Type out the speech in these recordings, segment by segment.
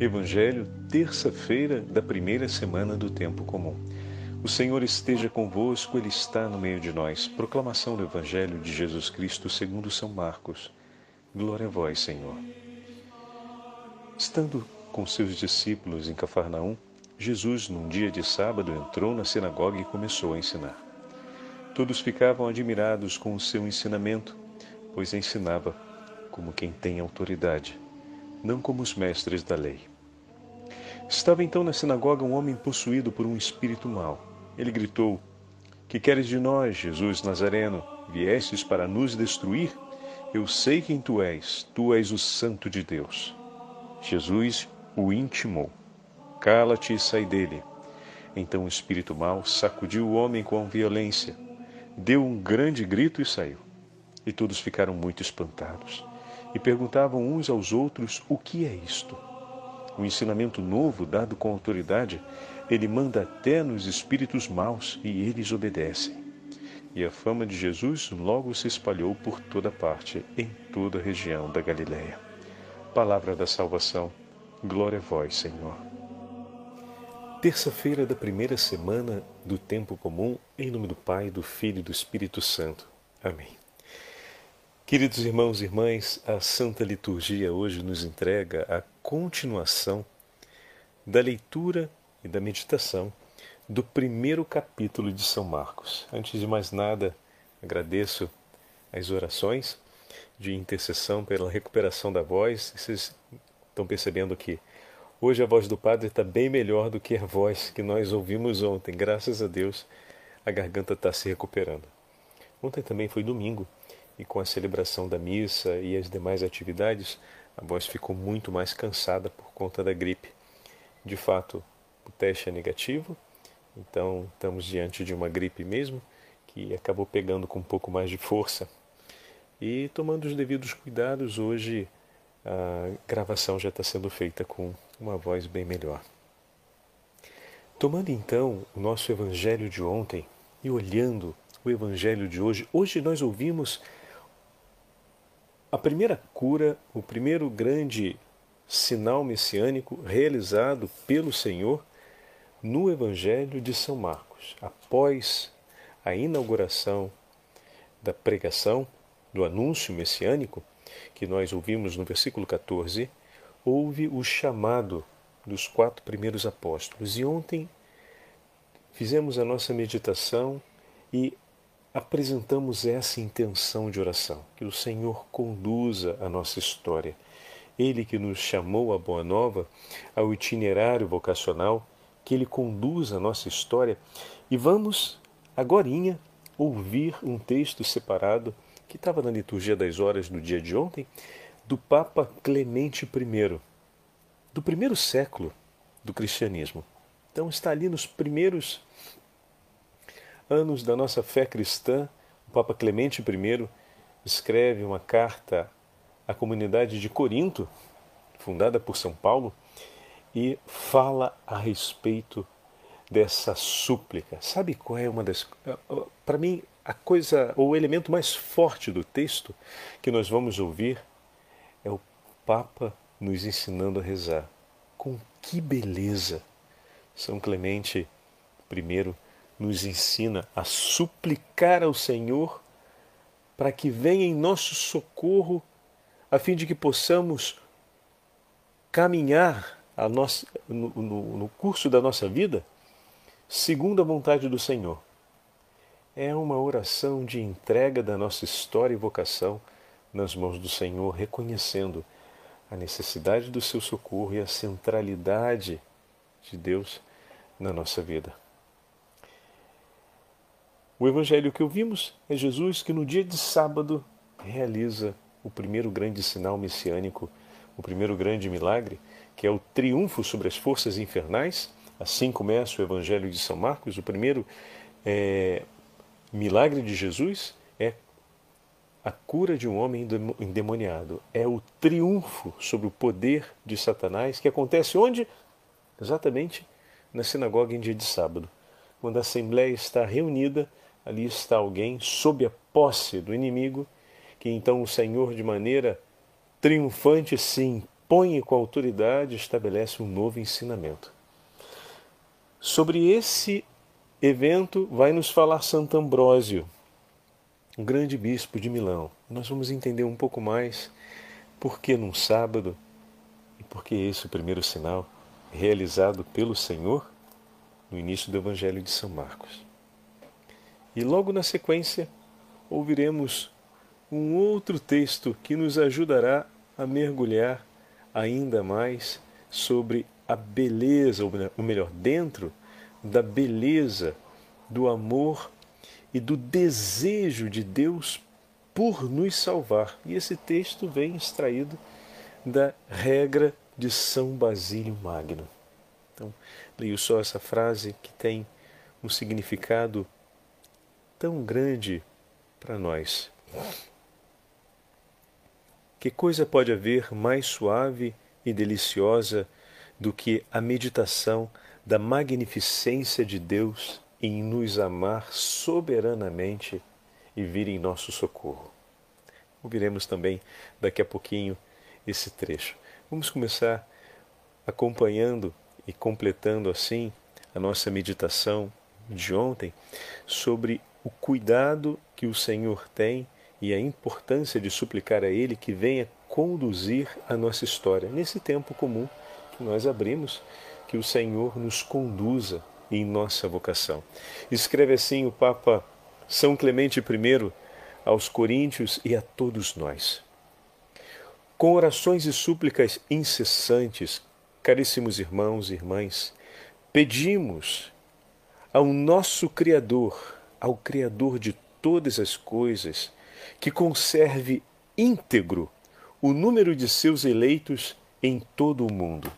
Evangelho, terça-feira da primeira semana do tempo comum. O Senhor esteja convosco, Ele está no meio de nós. Proclamação do Evangelho de Jesus Cristo segundo São Marcos. Glória a vós, Senhor. Estando com seus discípulos em Cafarnaum, Jesus, num dia de sábado, entrou na sinagoga e começou a ensinar. Todos ficavam admirados com o seu ensinamento, pois ensinava como quem tem autoridade, não como os mestres da lei. Estava então na sinagoga um homem possuído por um espírito mau. Ele gritou: Que queres de nós, Jesus Nazareno? Viestes para nos destruir? Eu sei quem tu és, tu és o Santo de Deus. Jesus o intimou: Cala-te e sai dele. Então o espírito mau sacudiu o homem com violência, deu um grande grito e saiu. E todos ficaram muito espantados e perguntavam uns aos outros: O que é isto? um ensinamento novo dado com autoridade, ele manda até nos espíritos maus e eles obedecem. E a fama de Jesus logo se espalhou por toda parte, em toda a região da Galiléia. Palavra da salvação, glória a vós, Senhor. Terça-feira da primeira semana do tempo comum, em nome do Pai, do Filho e do Espírito Santo. Amém. Queridos irmãos e irmãs, a Santa Liturgia hoje nos entrega a continuação da leitura e da meditação do primeiro capítulo de São Marcos. Antes de mais nada, agradeço as orações de intercessão pela recuperação da voz. Vocês estão percebendo que hoje a voz do Padre está bem melhor do que a voz que nós ouvimos ontem. Graças a Deus, a garganta está se recuperando. Ontem também foi domingo e com a celebração da missa e as demais atividades, a voz ficou muito mais cansada por conta da gripe. De fato, o teste é negativo, então estamos diante de uma gripe mesmo, que acabou pegando com um pouco mais de força. E tomando os devidos cuidados, hoje a gravação já está sendo feita com uma voz bem melhor. Tomando então o nosso evangelho de ontem e olhando o evangelho de hoje, hoje nós ouvimos a primeira cura, o primeiro grande sinal messiânico realizado pelo Senhor no Evangelho de São Marcos, após a inauguração da pregação, do anúncio messiânico, que nós ouvimos no versículo 14, houve o chamado dos quatro primeiros apóstolos. E ontem fizemos a nossa meditação e apresentamos essa intenção de oração, que o Senhor conduza a nossa história. Ele que nos chamou à Boa Nova, ao itinerário vocacional, que Ele conduza a nossa história. E vamos, agorinha, ouvir um texto separado que estava na liturgia das horas do dia de ontem, do Papa Clemente I, do primeiro século do cristianismo. Então está ali nos primeiros anos da nossa fé cristã, o Papa Clemente I escreve uma carta à comunidade de Corinto, fundada por São Paulo, e fala a respeito dessa súplica. Sabe qual é uma das. Para mim, a coisa, ou o elemento mais forte do texto que nós vamos ouvir é o Papa nos ensinando a rezar. Com que beleza! São Clemente I nos ensina a suplicar ao Senhor para que venha em nosso socorro, a fim de que possamos caminhar nossa, no, no, no curso da nossa vida segundo a vontade do Senhor. É uma oração de entrega da nossa história e vocação nas mãos do Senhor, reconhecendo a necessidade do seu socorro e a centralidade de Deus na nossa vida. O evangelho que ouvimos é Jesus que no dia de sábado realiza o primeiro grande sinal messiânico, o primeiro grande milagre, que é o triunfo sobre as forças infernais. Assim começa o evangelho de São Marcos. O primeiro é, milagre de Jesus é a cura de um homem endemoniado. É o triunfo sobre o poder de Satanás que acontece onde? Exatamente na sinagoga em dia de sábado, quando a assembleia está reunida ali está alguém sob a posse do inimigo, que então o Senhor, de maneira triunfante, se impõe e com autoridade estabelece um novo ensinamento. Sobre esse evento vai nos falar Santo Ambrósio, o grande bispo de Milão. Nós vamos entender um pouco mais por que num sábado e por que esse o primeiro sinal realizado pelo Senhor no início do Evangelho de São Marcos. E logo na sequência ouviremos um outro texto que nos ajudará a mergulhar ainda mais sobre a beleza, ou melhor, dentro da beleza do amor e do desejo de Deus por nos salvar. E esse texto vem extraído da regra de São Basílio Magno. Então, leio só essa frase que tem um significado tão grande para nós. Que coisa pode haver mais suave e deliciosa do que a meditação da magnificência de Deus em nos amar soberanamente e vir em nosso socorro? Ouviremos também daqui a pouquinho esse trecho. Vamos começar acompanhando e completando assim a nossa meditação de ontem sobre o cuidado que o Senhor tem e a importância de suplicar a Ele que venha conduzir a nossa história nesse tempo comum que nós abrimos, que o Senhor nos conduza em nossa vocação. Escreve assim o Papa São Clemente I aos Coríntios e a todos nós. Com orações e súplicas incessantes, caríssimos irmãos e irmãs, pedimos ao nosso Criador, ao Criador de todas as coisas, que conserve íntegro o número de seus eleitos em todo o mundo,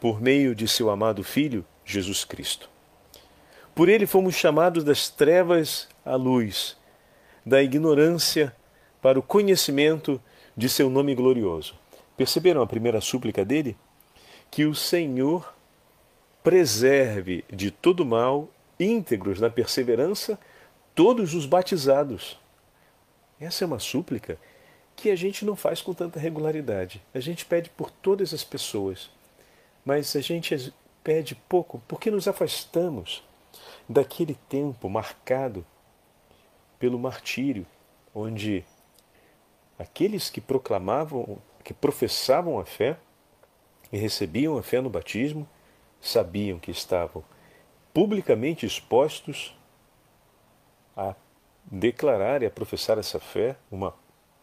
por meio de seu amado Filho, Jesus Cristo. Por ele fomos chamados das trevas à luz, da ignorância para o conhecimento de seu nome glorioso. Perceberam a primeira súplica dele? Que o Senhor preserve de todo mal, íntegros na perseverança, todos os batizados. Essa é uma súplica que a gente não faz com tanta regularidade. A gente pede por todas as pessoas, mas a gente pede pouco porque nos afastamos daquele tempo marcado pelo martírio, onde aqueles que proclamavam, que professavam a fé e recebiam a fé no batismo, sabiam que estavam publicamente expostos a declarar e a professar essa fé uma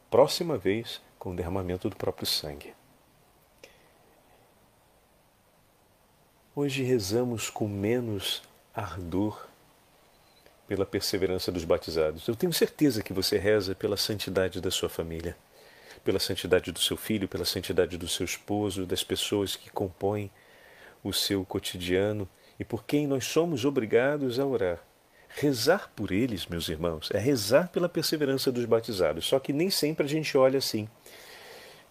próxima vez com o derramamento do próprio sangue. Hoje rezamos com menos ardor pela perseverança dos batizados. Eu tenho certeza que você reza pela santidade da sua família, pela santidade do seu filho, pela santidade do seu esposo, das pessoas que compõem o seu cotidiano e por quem nós somos obrigados a orar. Rezar por eles, meus irmãos, é rezar pela perseverança dos batizados. Só que nem sempre a gente olha assim.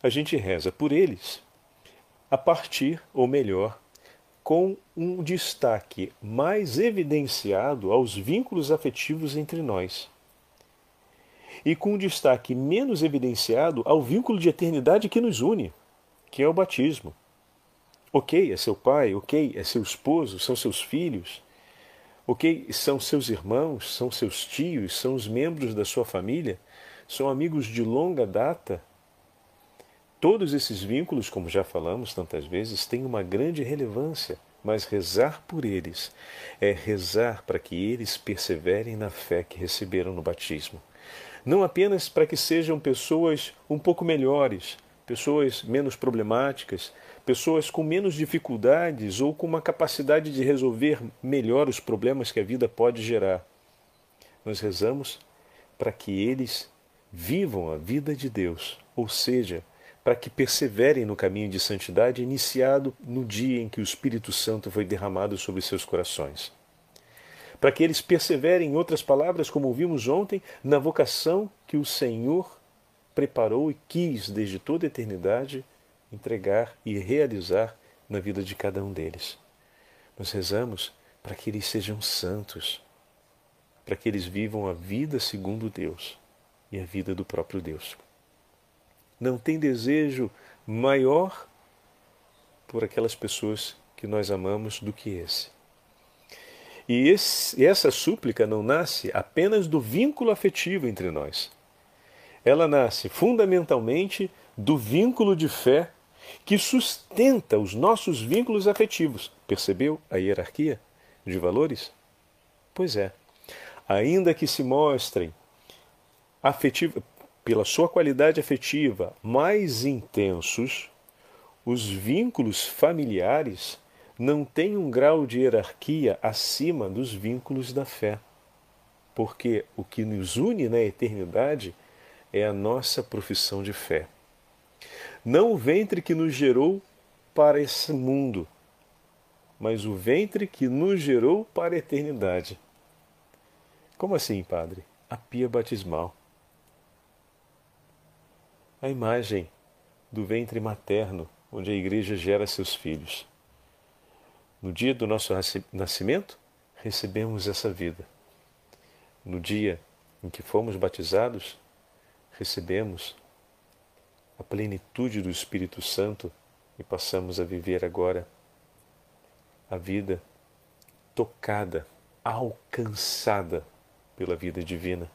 A gente reza por eles a partir, ou melhor, com um destaque mais evidenciado aos vínculos afetivos entre nós. E com um destaque menos evidenciado ao vínculo de eternidade que nos une, que é o batismo. Ok, é seu pai, ok, é seu esposo, são seus filhos, Ok? São seus irmãos, são seus tios, são os membros da sua família, são amigos de longa data. Todos esses vínculos, como já falamos tantas vezes, têm uma grande relevância, mas rezar por eles é rezar para que eles perseverem na fé que receberam no batismo. Não apenas para que sejam pessoas um pouco melhores, pessoas menos problemáticas, pessoas com menos dificuldades ou com uma capacidade de resolver melhor os problemas que a vida pode gerar. Nós rezamos para que eles vivam a vida de Deus, ou seja, para que perseverem no caminho de santidade iniciado no dia em que o Espírito Santo foi derramado sobre seus corações. Para que eles perseverem, em outras palavras, como ouvimos ontem, na vocação que o Senhor preparou e quis desde toda a eternidade entregar e realizar na vida de cada um deles. Nós rezamos para que eles sejam santos, para que eles vivam a vida segundo Deus e a vida do próprio Deus. Não tem desejo maior por aquelas pessoas que nós amamos do que esse. E, esse, essa súplica não nasce apenas do vínculo afetivo entre nós. Ela nasce fundamentalmente do vínculo de fé que sustenta os nossos vínculos afetivos. Percebeu a hierarquia de valores? Pois é. Ainda que se mostrem afetiva, pela sua qualidade afetiva mais intensos, os vínculos familiares não têm um grau de hierarquia acima dos vínculos da fé. Porque o que nos une na eternidade é a nossa profissão de fé. Não o ventre que nos gerou para esse mundo, mas o ventre que nos gerou para a eternidade. Como assim, padre? A pia batismal. A imagem do ventre materno onde a igreja gera seus filhos. No dia do nosso nascimento, recebemos essa vida. No dia em que fomos batizados, recebemos a plenitude do Espírito Santo e passamos a viver agora a vida tocada, alcançada pela vida divina.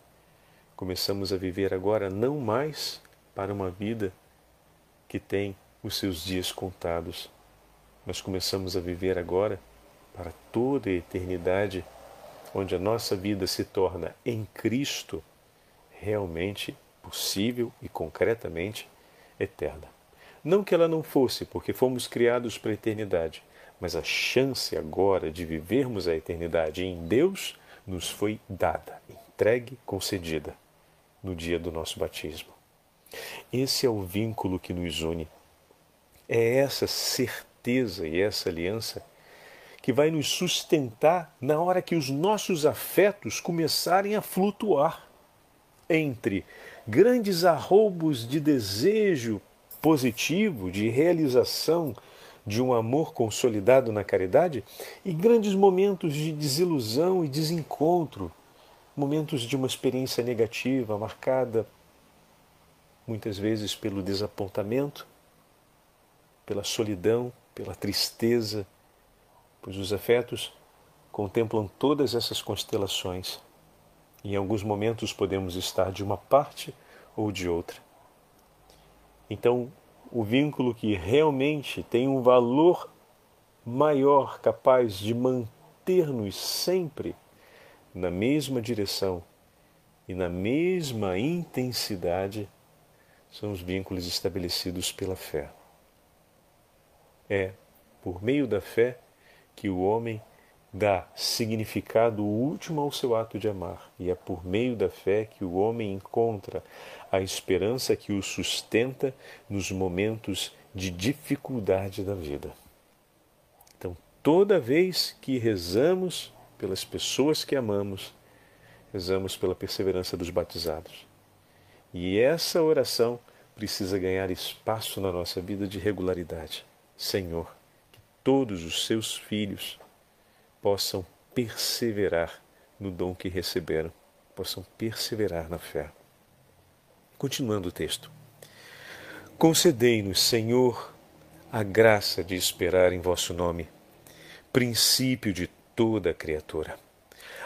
Começamos a viver agora não mais para uma vida que tem os seus dias contados. Nós começamos a viver agora para toda a eternidade, onde a nossa vida se torna em Cristo realmente possível e concretamente eterna. Não que ela não fosse, porque fomos criados para a eternidade, mas a chance agora de vivermos a eternidade em Deus nos foi dada, entregue, concedida no dia do nosso batismo. Esse é o vínculo que nos une é essa certeza e essa aliança que vai nos sustentar na hora que os nossos afetos começarem a flutuar entre grandes arroubos de desejo positivo, de realização de um amor consolidado na caridade e grandes momentos de desilusão e desencontro, momentos de uma experiência negativa marcada muitas vezes pelo desapontamento, pela solidão, pela tristeza, pois os afetos contemplam todas essas constelações. Em alguns momentos podemos estar de uma parte ou de outra. Então, o vínculo que realmente tem um valor maior, capaz de manter-nos sempre na mesma direção e na mesma intensidade, são os vínculos estabelecidos pela fé. É por meio da fé que o homem dá significado último ao seu ato de amar, e é por meio da fé que o homem encontra a esperança que o sustenta nos momentos de dificuldade da vida. Então, toda vez que rezamos pelas pessoas que amamos, rezamos pela perseverança dos batizados. E essa oração precisa ganhar espaço na nossa vida de regularidade. Senhor, que todos os seus filhos possam perseverar no dom que receberam, possam perseverar na fé. Continuando o texto. Concedei-nos, Senhor, a graça de esperar em vosso nome, princípio de toda criatura.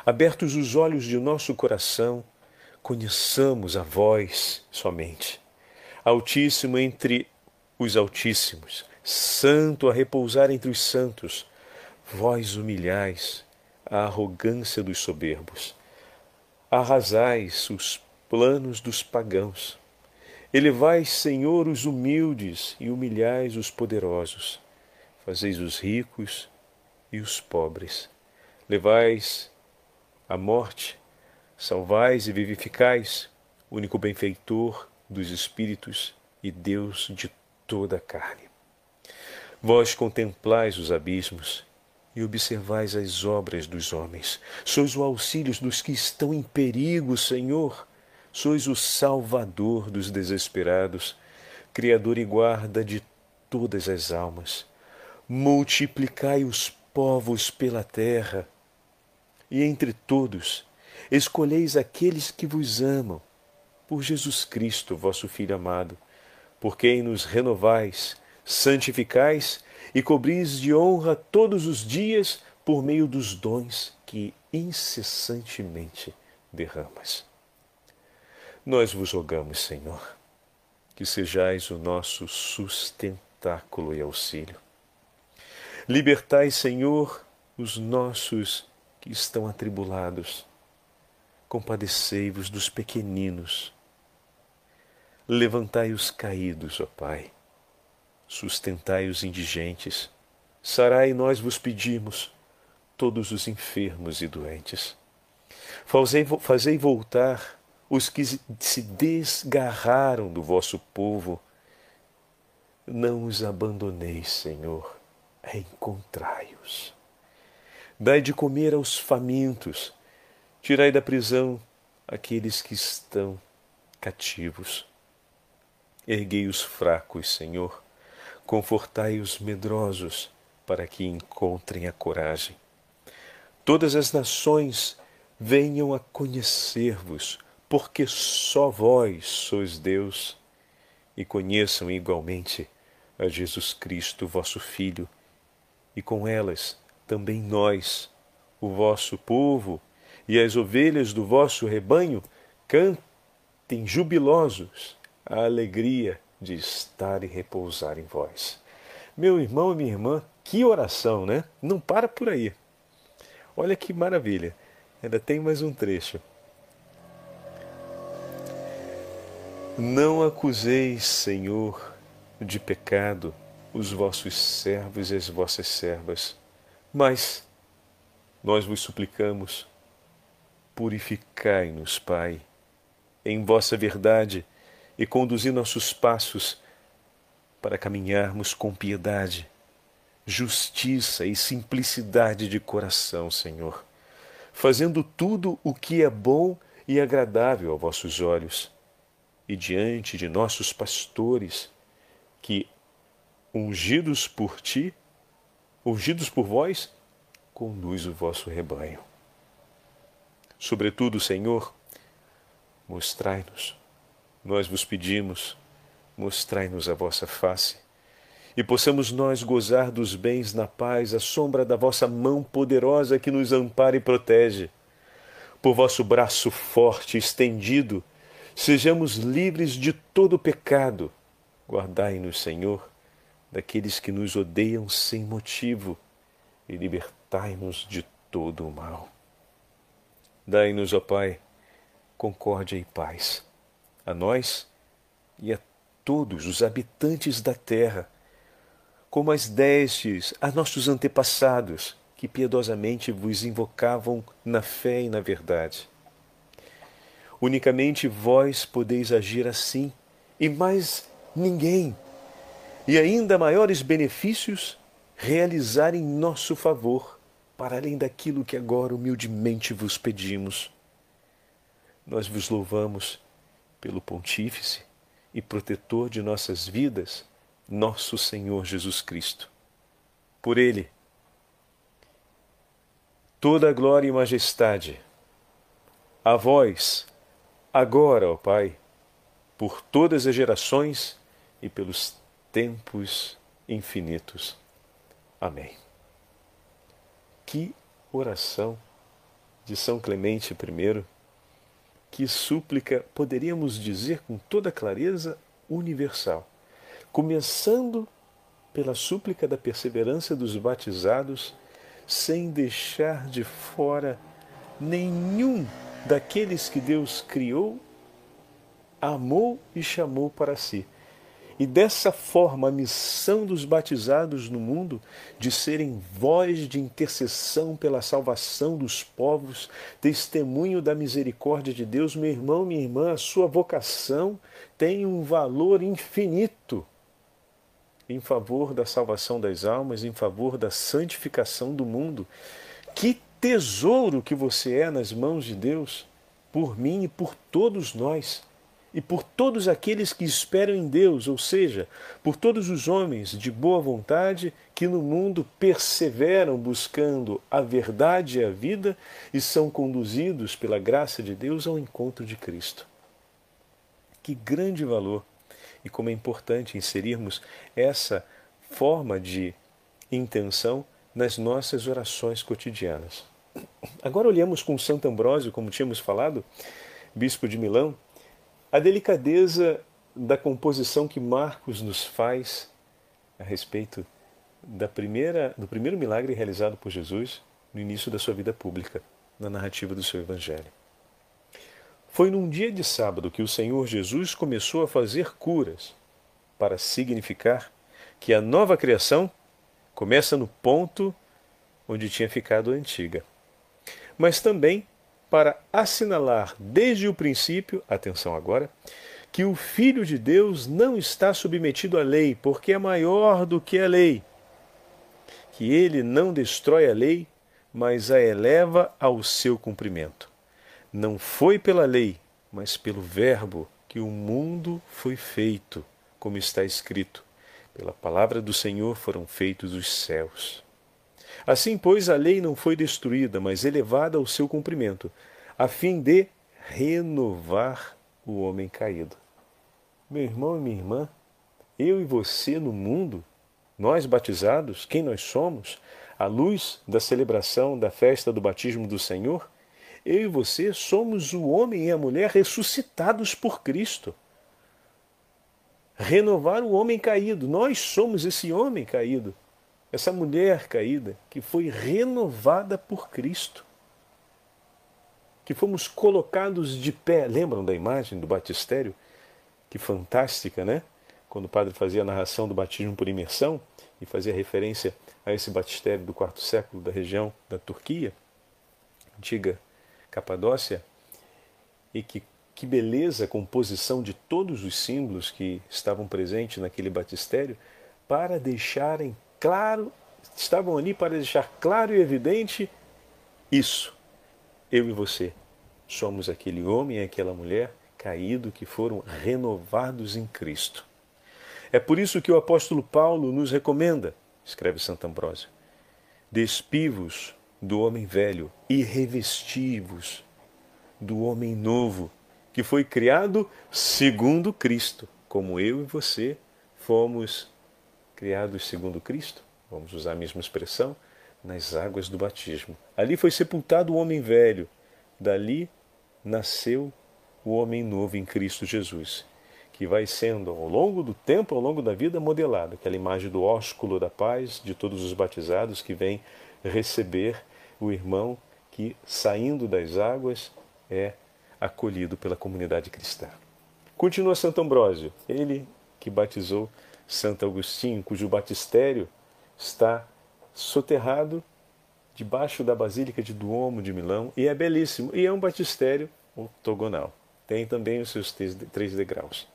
Abertos os olhos de nosso coração, conheçamos a vós somente, Altíssimo entre os Altíssimos santo a repousar entre os santos, vós humilhais a arrogância dos soberbos, arrasais os planos dos pagãos, elevais, Senhor, os humildes e humilhais os poderosos, fazeis os ricos e os pobres, levais a morte, salvais e vivificais, único benfeitor dos espíritos e Deus de toda a carne. Vós contemplais os abismos e observais as obras dos homens. Sois o auxílio dos que estão em perigo, Senhor. Sois o salvador dos desesperados, Criador e guarda de todas as almas. Multiplicai os povos pela terra, e entre todos escolheis aqueles que vos amam, por Jesus Cristo, vosso Filho amado por quem nos renovais, santificais e cobris de honra todos os dias por meio dos dons que incessantemente derramas. Nós vos rogamos, Senhor, que sejais o nosso sustentáculo e auxílio. Libertai, Senhor, os nossos que estão atribulados. Compadecei-vos dos pequeninos. Levantai os caídos, ó Pai. Sustentai os indigentes. Sarai, nós vos pedimos, todos os enfermos e doentes. Fazei, fazei voltar os que se desgarraram do vosso povo. Não os abandoneis, Senhor, encontrai-os. Dai de comer aos famintos, tirai da prisão aqueles que estão cativos. Erguei os fracos, Senhor, confortai os medrosos, para que encontrem a coragem. Todas as nações venham a conhecer-vos, porque só vós sois Deus, e conheçam igualmente a Jesus Cristo, vosso Filho, e com elas também nós, o vosso povo e as ovelhas do vosso rebanho, cantem jubilosos a alegria de estar e repousar em vós. Meu irmão e minha irmã, que oração, né? Não para por aí. Olha que maravilha. Ainda tem mais um trecho. Não acuseis, Senhor, de pecado os vossos servos e as vossas servas, mas nós vos suplicamos, purificai-nos, Pai, em vossa verdade e conduzi nossos passos para caminharmos com piedade, justiça e simplicidade de coração, Senhor, fazendo tudo o que é bom e agradável aos vossos olhos e diante de nossos pastores, que, ungidos por ti, ungidos por vós, conduz o vosso rebanho. Sobretudo, Senhor, mostrai-nos, nós vos pedimos, mostrai-nos a vossa face, e possamos nós gozar dos bens na paz, à sombra da vossa mão poderosa que nos ampara e protege. Por vosso braço forte estendido, Sejamos livres de todo pecado. Guardai-nos, Senhor, daqueles que nos odeiam sem motivo e libertai-nos de todo o mal. Dai-nos, ó Pai, concórdia e paz, a nós e a todos os habitantes da terra, como as destes a nossos antepassados, que piedosamente vos invocavam na fé e na verdade. Unicamente vós podeis agir assim, e mais ninguém. E ainda maiores benefícios realizar em nosso favor, para além daquilo que agora humildemente vos pedimos. Nós vos louvamos pelo Pontífice e protetor de nossas vidas, nosso Senhor Jesus Cristo. Por Ele, toda a glória e majestade, a vós, agora, ó Pai, por todas as gerações e pelos tempos infinitos. Amém. Que oração de São Clemente I, que súplica, poderíamos dizer com toda clareza, universal, começando pela súplica da perseverança dos batizados, sem deixar de fora nenhum daqueles que Deus criou, amou e chamou para si. E dessa forma, a missão dos batizados no mundo de serem voz de intercessão pela salvação dos povos, testemunho da misericórdia de Deus, meu irmão, minha irmã, a sua vocação tem um valor infinito em favor da salvação das almas, em favor da santificação do mundo. Que tesouro que você é nas mãos de Deus, por mim e por todos nós, e por todos aqueles que esperam em Deus, ou seja, por todos os homens de boa vontade que no mundo perseveram buscando a verdade e a vida e são conduzidos pela graça de Deus ao encontro de Cristo. Que grande valor! e como é importante inserirmos essa forma de intenção nas nossas orações cotidianas. Agora olhamos com Santo Ambrósio, como tínhamos falado, bispo de Milão, a delicadeza da composição que Marcos nos faz a respeito da primeira, do primeiro milagre realizado por Jesus no início da sua vida pública, na narrativa do seu Evangelho. Foi num dia de sábado que o Senhor Jesus começou a fazer curas, para significar que a nova criação começa no ponto onde tinha ficado a antiga. Mas também para assinalar desde o princípio, atenção agora, que o Filho de Deus não está submetido à lei, porque é maior do que a lei. Que ele não destrói a lei, mas a eleva ao seu cumprimento. Não foi pela lei, mas pelo Verbo que o mundo foi feito, como está escrito. Pela palavra do Senhor foram feitos os céus. Assim, pois, a lei não foi destruída, mas elevada ao seu cumprimento, a fim de renovar o homem caído. Meu irmão e minha irmã, eu e você no mundo, nós batizados, quem nós somos, à luz da celebração da festa do batismo do Senhor, eu e você somos o homem e a mulher ressuscitados por Cristo. Renovar o homem caído. Nós somos esse homem caído, essa mulher caída que foi renovada por Cristo. Que fomos colocados de pé. Lembram da imagem do batistério? Que fantástica, né? Quando o padre fazia a narração do batismo por imersão e fazia referência a esse batistério do quarto século da região da Turquia, antiga Capadócia, e que, que beleza a composição de todos os símbolos que estavam presentes naquele batistério, para deixarem claro, estavam ali para deixar claro e evidente isso. Eu e você somos aquele homem e aquela mulher caído que foram renovados em Cristo. É por isso que o apóstolo Paulo nos recomenda, escreve Santo Ambrósio, despivos do homem velho e revestivos do homem novo, que foi criado segundo Cristo, como eu e você fomos criados segundo Cristo, vamos usar a mesma expressão, nas águas do batismo. Ali foi sepultado o homem velho, dali nasceu o homem novo em Cristo Jesus, que vai sendo ao longo do tempo, ao longo da vida, modelado, aquela imagem do ósculo da paz de todos os batizados que vem receber o irmão que, saindo das águas, é acolhido pela comunidade cristã. Continua Santo Ambrósio, ele que batizou Santo Agostinho, cujo batistério está soterrado debaixo da Basílica de Duomo de Milão e é belíssimo, e é um batistério octogonal. Tem também os seus três degraus.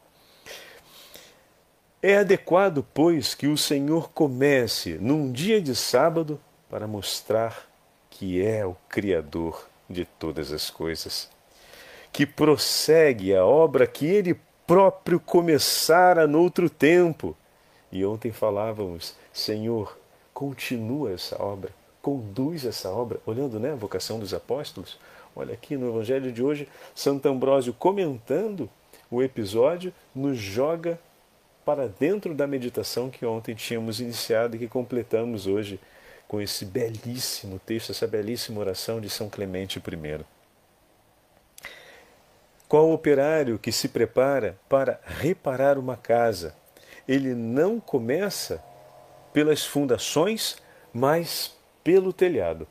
É adequado, pois, que o Senhor comece num dia de sábado para mostrar que é o Criador de todas as coisas, que prossegue a obra que ele próprio começara noutro tempo. E ontem falávamos, Senhor, continua essa obra, conduz essa obra, olhando né, a vocação dos apóstolos. Olha aqui no Evangelho de hoje, Santo Ambrósio comentando o episódio, nos joga para dentro da meditação que ontem tínhamos iniciado e que completamos hoje com esse belíssimo texto, essa belíssima oração de São Clemente I. Qual operário que se prepara para reparar uma casa? Ele não começa pelas fundações, mas pelo telhado.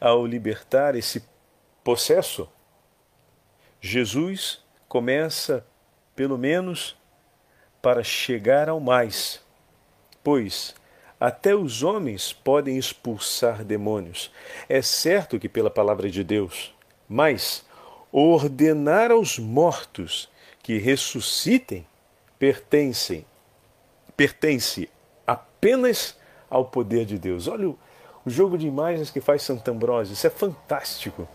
Ao libertar esse possesso, Jesus começa, pelo menos, para chegar ao mais, pois até os homens podem expulsar demônios. É certo que pela palavra de Deus, mas ordenar aos mortos que ressuscitem pertencem pertence apenas ao poder de Deus. Olha o, o jogo de imagens que faz Santo isso é fantástico.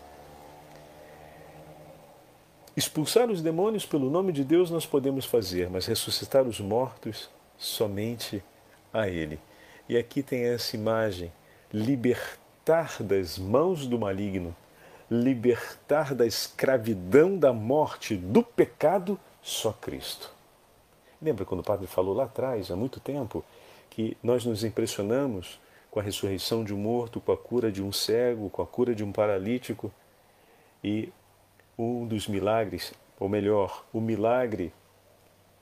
Expulsar os demônios pelo nome de Deus nós podemos fazer, mas ressuscitar os mortos somente a Ele. E aqui tem essa imagem: libertar das mãos do maligno, libertar da escravidão, da morte, do pecado, só Cristo. Lembra quando o padre falou lá atrás, há muito tempo, que nós nos impressionamos com a ressurreição de um morto, com a cura de um cego, com a cura de um paralítico. E um dos milagres, ou melhor, o milagre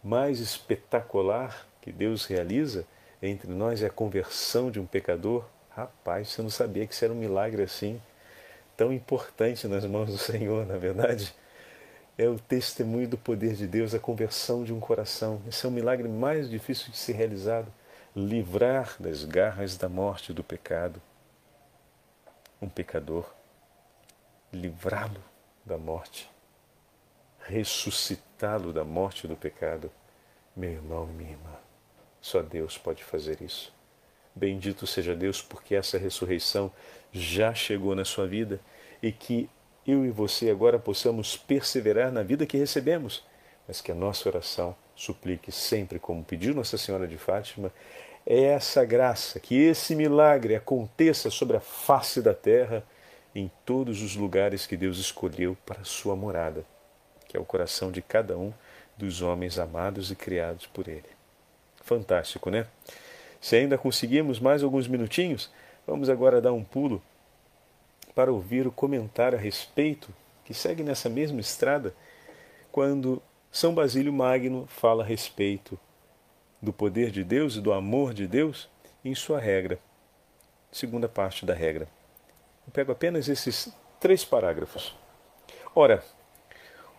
mais espetacular que Deus realiza entre nós é a conversão de um pecador. Rapaz, você não sabia que isso era um milagre assim, tão importante nas mãos do Senhor, na verdade. É o testemunho do poder de Deus, a conversão de um coração. Esse é o milagre mais difícil de ser realizado livrar das garras da morte do pecado um pecador, livrá-lo da morte, ressuscitá-lo da morte do pecado. Meu irmão e minha irmã, só Deus pode fazer isso. Bendito seja Deus porque essa ressurreição já chegou na sua vida e que eu e você agora possamos perseverar na vida que recebemos, mas que a nossa oração suplique sempre, como pediu Nossa Senhora de Fátima, é essa graça, que esse milagre aconteça sobre a face da terra, em todos os lugares que Deus escolheu para a sua morada, que é o coração de cada um dos homens amados e criados por Ele. Fantástico, né? Se ainda conseguimos mais alguns minutinhos, vamos agora dar um pulo para ouvir o comentário a respeito, que segue nessa mesma estrada, quando são Basílio Magno fala a respeito do poder de Deus e do amor de Deus em sua regra. Segunda parte da regra. Eu pego apenas esses três parágrafos. Ora,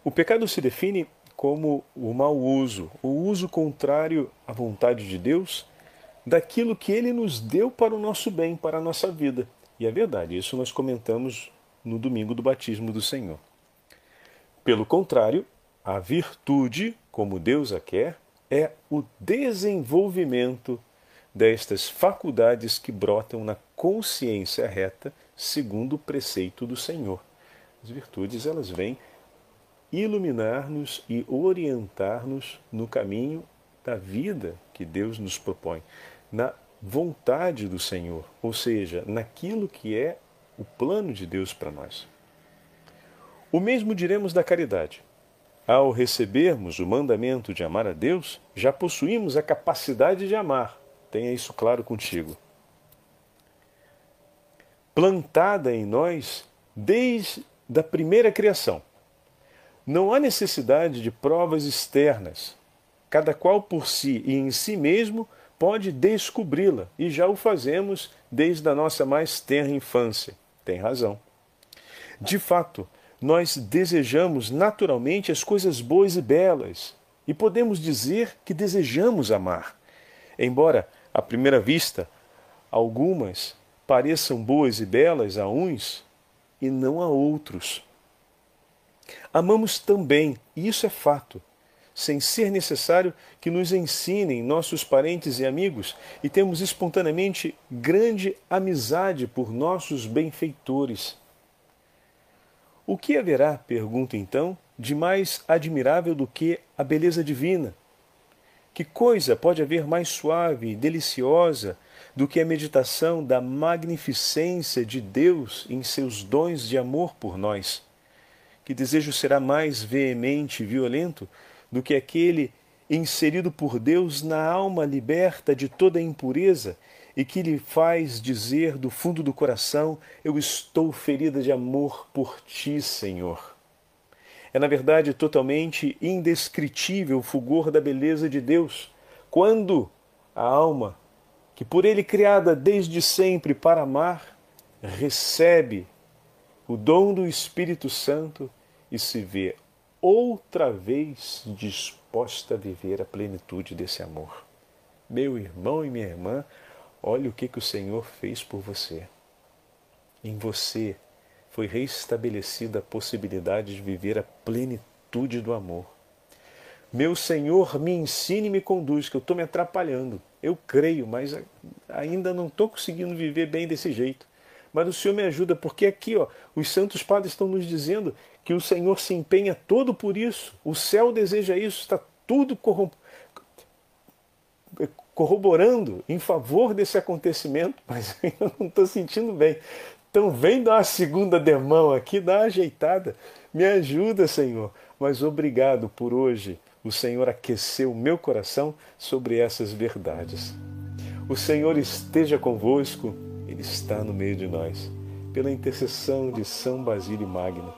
o pecado se define como o mau uso, o uso contrário à vontade de Deus daquilo que ele nos deu para o nosso bem, para a nossa vida. E é verdade, isso nós comentamos no domingo do batismo do Senhor. Pelo contrário, a virtude, como Deus a quer, é o desenvolvimento destas faculdades que brotam na consciência reta, segundo o preceito do Senhor. As virtudes, elas vêm iluminar-nos e orientar-nos no caminho da vida que Deus nos propõe, na vontade do Senhor, ou seja, naquilo que é o plano de Deus para nós. O mesmo diremos da caridade. Ao recebermos o mandamento de amar a Deus, já possuímos a capacidade de amar. Tenha isso claro contigo. Plantada em nós desde a primeira criação. Não há necessidade de provas externas. Cada qual por si e em si mesmo pode descobri-la, e já o fazemos desde a nossa mais tenra infância. Tem razão. De fato, nós desejamos naturalmente as coisas boas e belas e podemos dizer que desejamos amar. Embora, à primeira vista, algumas pareçam boas e belas a uns e não a outros. Amamos também, e isso é fato, sem ser necessário que nos ensinem nossos parentes e amigos, e temos espontaneamente grande amizade por nossos benfeitores. O que haverá, pergunto então, de mais admirável do que a beleza divina? Que coisa pode haver mais suave e deliciosa do que a meditação da magnificência de Deus em seus dons de amor por nós? Que desejo será mais veemente e violento do que aquele inserido por Deus na alma liberta de toda impureza e que lhe faz dizer do fundo do coração: Eu estou ferida de amor por ti, Senhor. É, na verdade, totalmente indescritível o fulgor da beleza de Deus, quando a alma, que por Ele criada desde sempre para amar, recebe o dom do Espírito Santo e se vê outra vez disposta a viver a plenitude desse amor. Meu irmão e minha irmã, Olha o que, que o Senhor fez por você. Em você foi restabelecida a possibilidade de viver a plenitude do amor. Meu Senhor, me ensine e me conduz, que eu estou me atrapalhando. Eu creio, mas ainda não estou conseguindo viver bem desse jeito. Mas o Senhor me ajuda, porque aqui ó, os santos padres estão nos dizendo que o Senhor se empenha todo por isso. O céu deseja isso, está tudo corroborando em favor desse acontecimento, mas eu não estou sentindo bem. Então vem dar uma segunda demão aqui, dá uma ajeitada. Me ajuda, Senhor. Mas obrigado por hoje, o Senhor aqueceu o meu coração sobre essas verdades. O Senhor esteja convosco, Ele está no meio de nós. Pela intercessão de São Basílio Magno,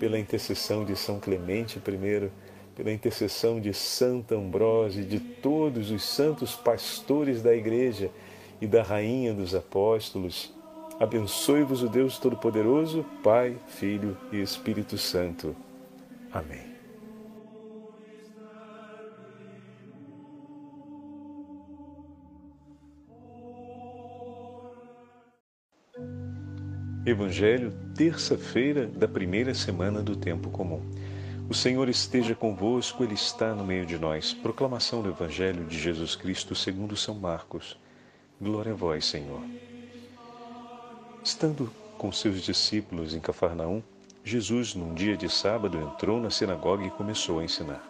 pela intercessão de São Clemente I, pela intercessão de Santa Ambrósio de todos os santos pastores da Igreja e da Rainha dos Apóstolos, abençoe-vos o Deus Todo-Poderoso, Pai, Filho e Espírito Santo. Amém. Evangelho, terça-feira da primeira semana do tempo comum. O Senhor esteja convosco, Ele está no meio de nós. Proclamação do Evangelho de Jesus Cristo segundo São Marcos. Glória a vós, Senhor. Estando com seus discípulos em Cafarnaum, Jesus, num dia de sábado, entrou na sinagoga e começou a ensinar.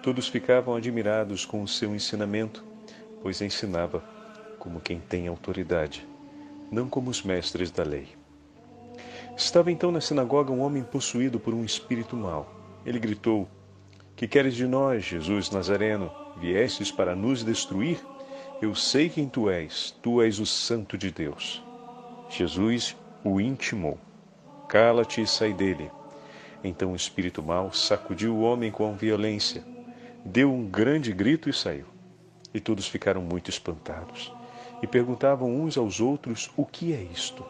Todos ficavam admirados com o seu ensinamento, pois ensinava como quem tem autoridade não como os mestres da lei. Estava então na sinagoga um homem possuído por um espírito mau. Ele gritou: Que queres de nós, Jesus Nazareno? Viestes para nos destruir? Eu sei quem tu és, tu és o Santo de Deus. Jesus o intimou: Cala-te e sai dele. Então o espírito mau sacudiu o homem com violência, deu um grande grito e saiu. E todos ficaram muito espantados e perguntavam uns aos outros o que é isto.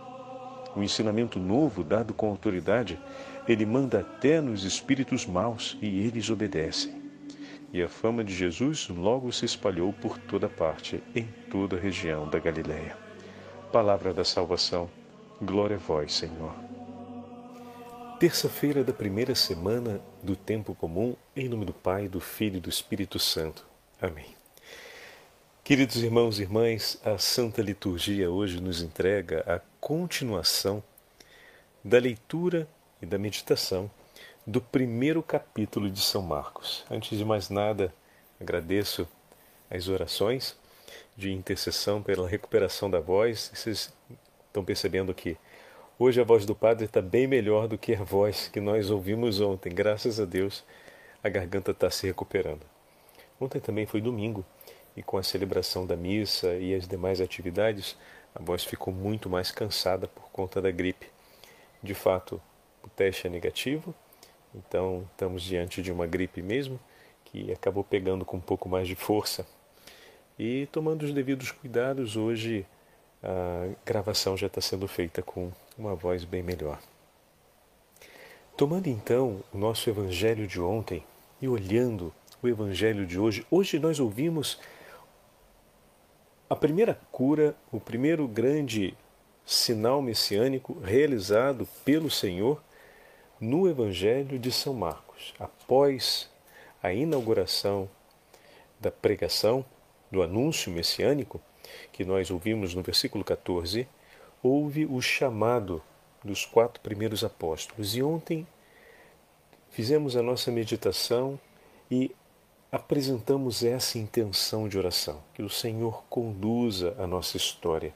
Um ensinamento novo dado com autoridade, ele manda até nos espíritos maus e eles obedecem. E a fama de Jesus logo se espalhou por toda parte, em toda a região da Galiléia. Palavra da salvação. Glória a vós, Senhor. Terça-feira da primeira semana do tempo comum, em nome do Pai, do Filho e do Espírito Santo. Amém. Queridos irmãos e irmãs, a Santa Liturgia hoje nos entrega a continuação da leitura e da meditação do primeiro capítulo de São Marcos. Antes de mais nada, agradeço as orações de intercessão pela recuperação da voz. Vocês estão percebendo que hoje a voz do Padre está bem melhor do que a voz que nós ouvimos ontem. Graças a Deus, a garganta está se recuperando. Ontem também foi domingo e com a celebração da missa e as demais atividades, a voz ficou muito mais cansada por conta da gripe. De fato, o teste é negativo, então estamos diante de uma gripe mesmo, que acabou pegando com um pouco mais de força. E tomando os devidos cuidados, hoje a gravação já está sendo feita com uma voz bem melhor. Tomando então o nosso evangelho de ontem e olhando o evangelho de hoje, hoje nós ouvimos a primeira cura, o primeiro grande sinal messiânico realizado pelo Senhor no Evangelho de São Marcos, após a inauguração da pregação, do anúncio messiânico, que nós ouvimos no versículo 14, houve o chamado dos quatro primeiros apóstolos. E ontem fizemos a nossa meditação e apresentamos essa intenção de oração, que o Senhor conduza a nossa história.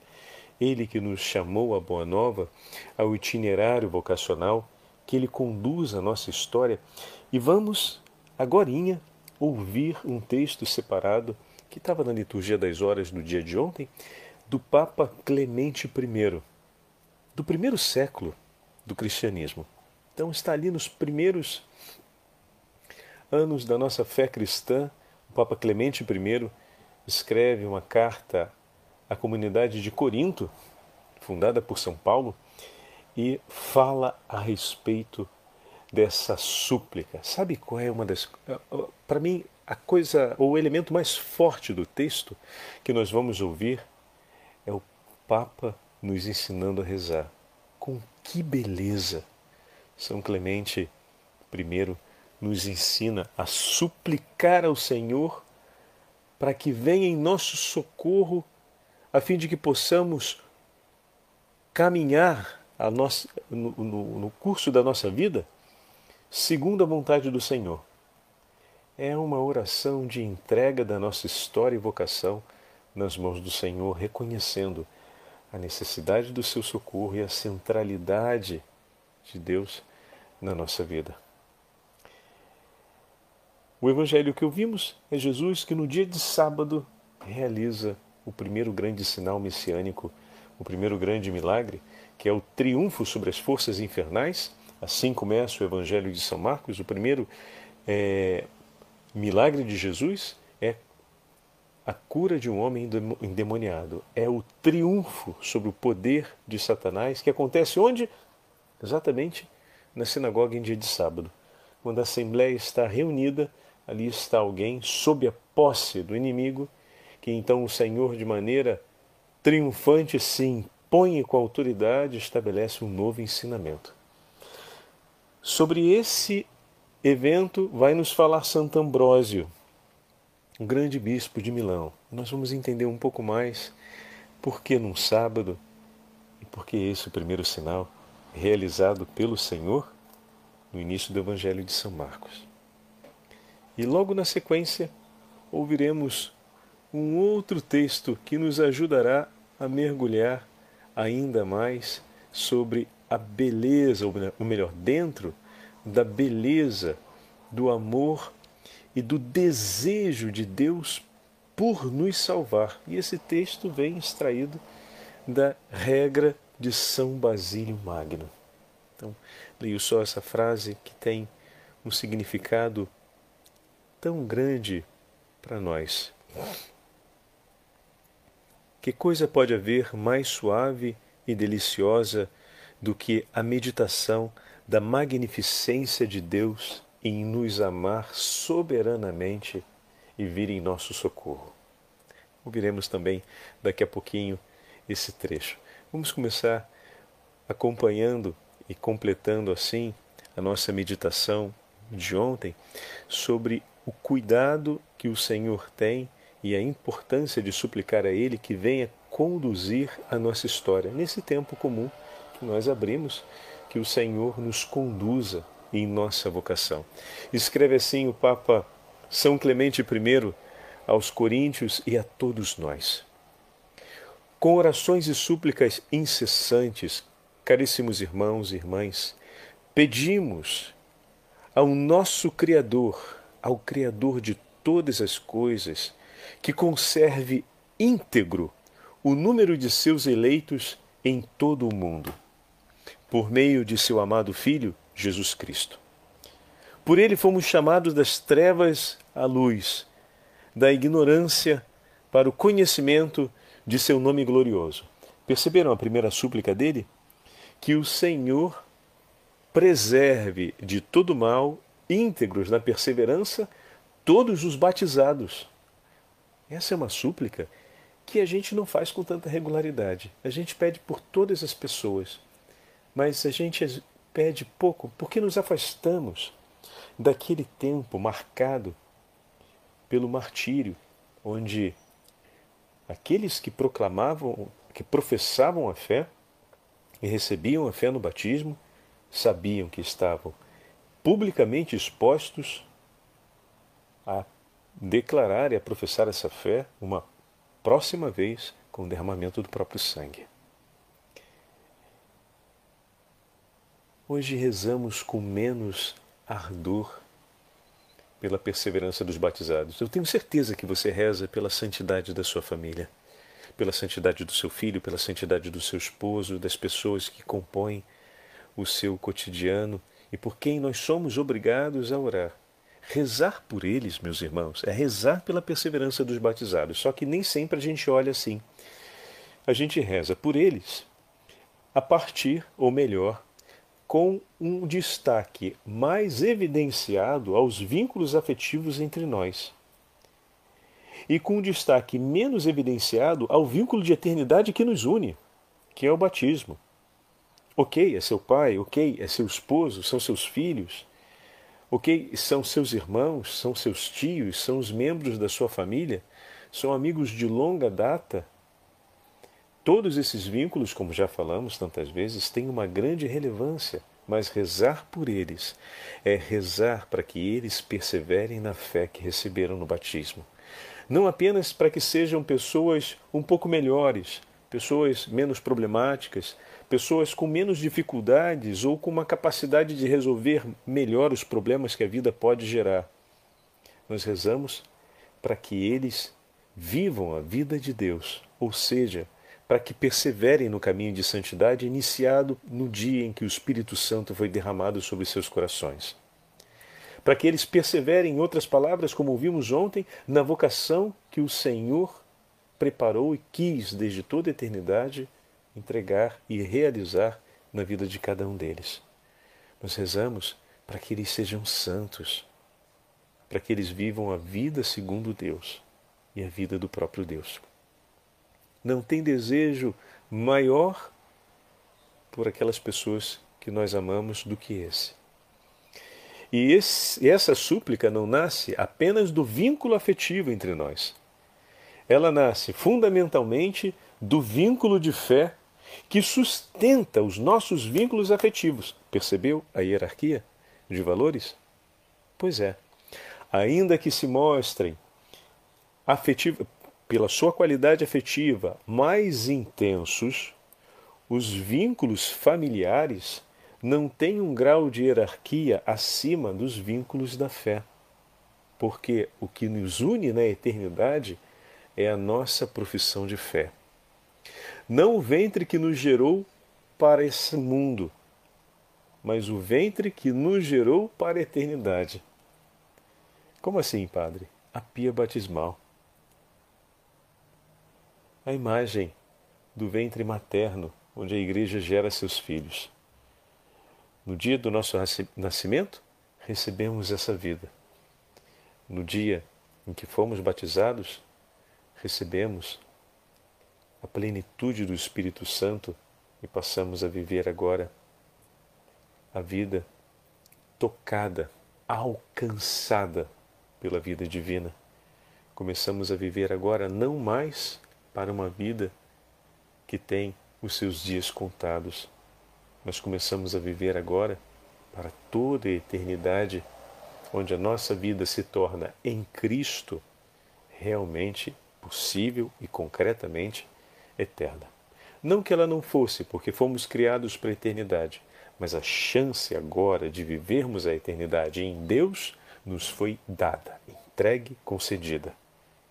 Ele que nos chamou à Boa Nova, ao itinerário vocacional, que ele conduza a nossa história. E vamos, agorinha, ouvir um texto separado que estava na liturgia das horas do dia de ontem, do Papa Clemente I, do primeiro século do cristianismo. Então está ali nos primeiros anos da nossa fé cristã, o Papa Clemente I escreve uma carta à comunidade de Corinto, fundada por São Paulo, e fala a respeito dessa súplica. Sabe qual é uma das. Para mim, a coisa, ou o elemento mais forte do texto que nós vamos ouvir é o Papa nos ensinando a rezar. Com que beleza! São Clemente I nos ensina a suplicar ao Senhor para que venha em nosso socorro, a fim de que possamos caminhar nossa, no, no, no curso da nossa vida segundo a vontade do Senhor. É uma oração de entrega da nossa história e vocação nas mãos do Senhor, reconhecendo a necessidade do seu socorro e a centralidade de Deus na nossa vida. O evangelho que ouvimos é Jesus que no dia de sábado realiza o primeiro grande sinal messiânico, o primeiro grande milagre, que é o triunfo sobre as forças infernais. Assim começa o evangelho de São Marcos. O primeiro é, milagre de Jesus é a cura de um homem endemoniado. É o triunfo sobre o poder de Satanás que acontece onde? Exatamente na sinagoga em dia de sábado. Quando a assembleia está reunida, ali está alguém sob a posse do inimigo, que então o Senhor, de maneira triunfante, se impõe com autoridade e estabelece um novo ensinamento. Sobre esse evento vai nos falar Santo Ambrósio, um grande bispo de Milão. Nós vamos entender um pouco mais por que num sábado e por que esse o primeiro sinal realizado pelo Senhor no início do Evangelho de São Marcos. E logo na sequência, ouviremos um outro texto que nos ajudará a mergulhar ainda mais sobre a beleza, ou melhor, dentro da beleza, do amor e do desejo de Deus por nos salvar. E esse texto vem extraído da regra de São Basílio Magno. Então, leio só essa frase que tem um significado tão grande para nós. Que coisa pode haver mais suave e deliciosa do que a meditação da magnificência de Deus em nos amar soberanamente e vir em nosso socorro? Ouviremos também daqui a pouquinho esse trecho. Vamos começar acompanhando e completando assim a nossa meditação de ontem sobre o cuidado que o Senhor tem e a importância de suplicar a Ele que venha conduzir a nossa história nesse tempo comum que nós abrimos, que o Senhor nos conduza em nossa vocação. Escreve assim o Papa São Clemente I aos Coríntios e a todos nós. Com orações e súplicas incessantes, caríssimos irmãos e irmãs, pedimos ao nosso Criador, ao Criador de todas as coisas, que conserve íntegro o número de seus eleitos em todo o mundo, por meio de seu amado Filho, Jesus Cristo. Por ele fomos chamados das trevas à luz, da ignorância para o conhecimento de seu nome glorioso. Perceberam a primeira súplica dele? que o Senhor preserve de todo mal, íntegros na perseverança, todos os batizados. Essa é uma súplica que a gente não faz com tanta regularidade. A gente pede por todas as pessoas, mas a gente pede pouco porque nos afastamos daquele tempo marcado pelo martírio, onde aqueles que proclamavam, que professavam a fé, e recebiam a fé no batismo sabiam que estavam publicamente expostos a declarar e a professar essa fé uma próxima vez com o derramamento do próprio sangue. Hoje rezamos com menos ardor pela perseverança dos batizados. Eu tenho certeza que você reza pela santidade da sua família pela santidade do seu filho, pela santidade do seu esposo, das pessoas que compõem o seu cotidiano e por quem nós somos obrigados a orar. Rezar por eles, meus irmãos, é rezar pela perseverança dos batizados, só que nem sempre a gente olha assim. A gente reza por eles a partir, ou melhor, com um destaque mais evidenciado aos vínculos afetivos entre nós e com um destaque menos evidenciado ao vínculo de eternidade que nos une, que é o batismo. Ok, é seu pai, ok, é seu esposo, são seus filhos, ok, são seus irmãos, são seus tios, são os membros da sua família, são amigos de longa data. Todos esses vínculos, como já falamos tantas vezes, têm uma grande relevância, mas rezar por eles é rezar para que eles perseverem na fé que receberam no batismo não apenas para que sejam pessoas um pouco melhores, pessoas menos problemáticas, pessoas com menos dificuldades ou com uma capacidade de resolver melhor os problemas que a vida pode gerar, nós rezamos para que eles vivam a vida de Deus, ou seja, para que perseverem no caminho de santidade iniciado no dia em que o Espírito Santo foi derramado sobre seus corações. Para que eles perseverem, em outras palavras, como ouvimos ontem, na vocação que o Senhor preparou e quis desde toda a eternidade entregar e realizar na vida de cada um deles. Nós rezamos para que eles sejam santos, para que eles vivam a vida segundo Deus e a vida do próprio Deus. Não tem desejo maior por aquelas pessoas que nós amamos do que esse. E esse, essa súplica não nasce apenas do vínculo afetivo entre nós. Ela nasce fundamentalmente do vínculo de fé que sustenta os nossos vínculos afetivos. Percebeu a hierarquia de valores? Pois é. Ainda que se mostrem afetiva, pela sua qualidade afetiva mais intensos, os vínculos familiares não têm um grau de hierarquia acima dos vínculos da fé. Porque o que nos une na eternidade é a nossa profissão de fé. Não o ventre que nos gerou para esse mundo, mas o ventre que nos gerou para a eternidade. Como assim, Padre? A pia batismal. A imagem do ventre materno onde a igreja gera seus filhos. No dia do nosso nascimento, recebemos essa vida. No dia em que fomos batizados, recebemos a plenitude do Espírito Santo e passamos a viver agora a vida tocada, alcançada pela vida divina. Começamos a viver agora não mais para uma vida que tem os seus dias contados, mas começamos a viver agora para toda a eternidade, onde a nossa vida se torna em Cristo realmente possível e concretamente eterna. Não que ela não fosse, porque fomos criados para a eternidade, mas a chance agora de vivermos a eternidade em Deus nos foi dada, entregue, concedida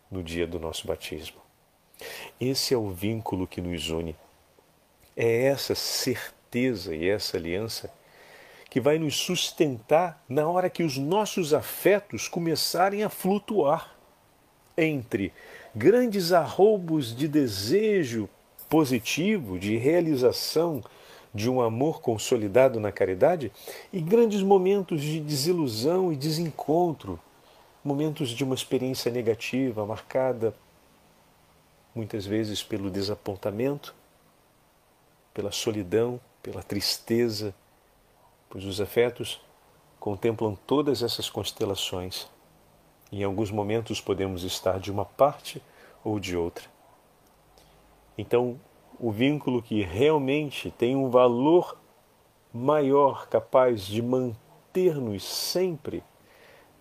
no dia do nosso batismo. Esse é o vínculo que nos une. É essa certeza e essa aliança que vai nos sustentar na hora que os nossos afetos começarem a flutuar entre grandes arroubos de desejo positivo, de realização de um amor consolidado na caridade e grandes momentos de desilusão e desencontro, momentos de uma experiência negativa marcada muitas vezes pelo desapontamento, pela solidão, pela tristeza, pois os afetos contemplam todas essas constelações em alguns momentos podemos estar de uma parte ou de outra. Então, o vínculo que realmente tem um valor maior, capaz de manter-nos sempre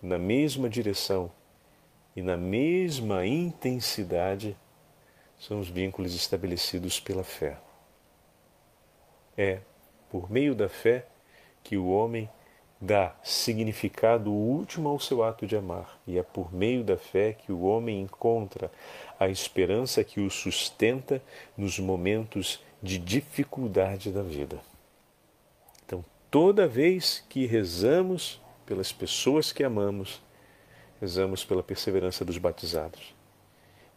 na mesma direção e na mesma intensidade, são os vínculos estabelecidos pela fé. É por meio da fé que o homem dá significado último ao seu ato de amar, e é por meio da fé que o homem encontra a esperança que o sustenta nos momentos de dificuldade da vida. Então, toda vez que rezamos pelas pessoas que amamos, rezamos pela perseverança dos batizados.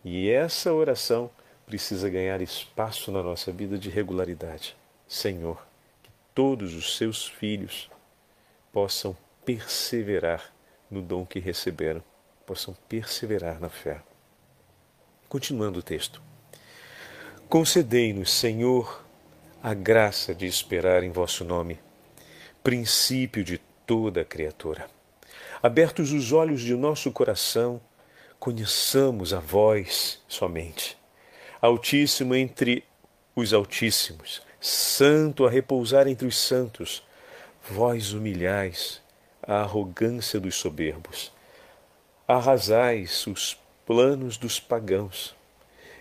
E essa oração precisa ganhar espaço na nossa vida de regularidade. Senhor, que todos os seus filhos possam perseverar no dom que receberam, possam perseverar na fé. Continuando o texto. Concedei-nos, Senhor, a graça de esperar em vosso nome, princípio de toda criatura. Abertos os olhos de nosso coração, conheçamos a vós somente. Altíssimo entre os altíssimos, santo a repousar entre os santos, Vós humilhais a arrogância dos soberbos, arrasais os planos dos pagãos.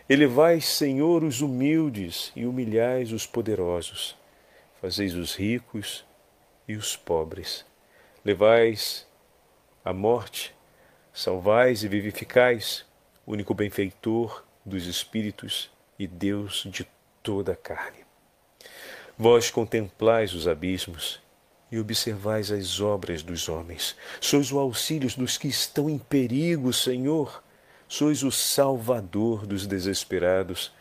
Elevais, Senhor, os humildes e humilhais os poderosos. Fazeis os ricos e os pobres. Levais à morte salvais e vivificais, único benfeitor dos espíritos e Deus de toda a carne. Vós contemplais os abismos e observais as obras dos homens. Sois o auxílio dos que estão em perigo, Senhor. Sois o salvador dos desesperados,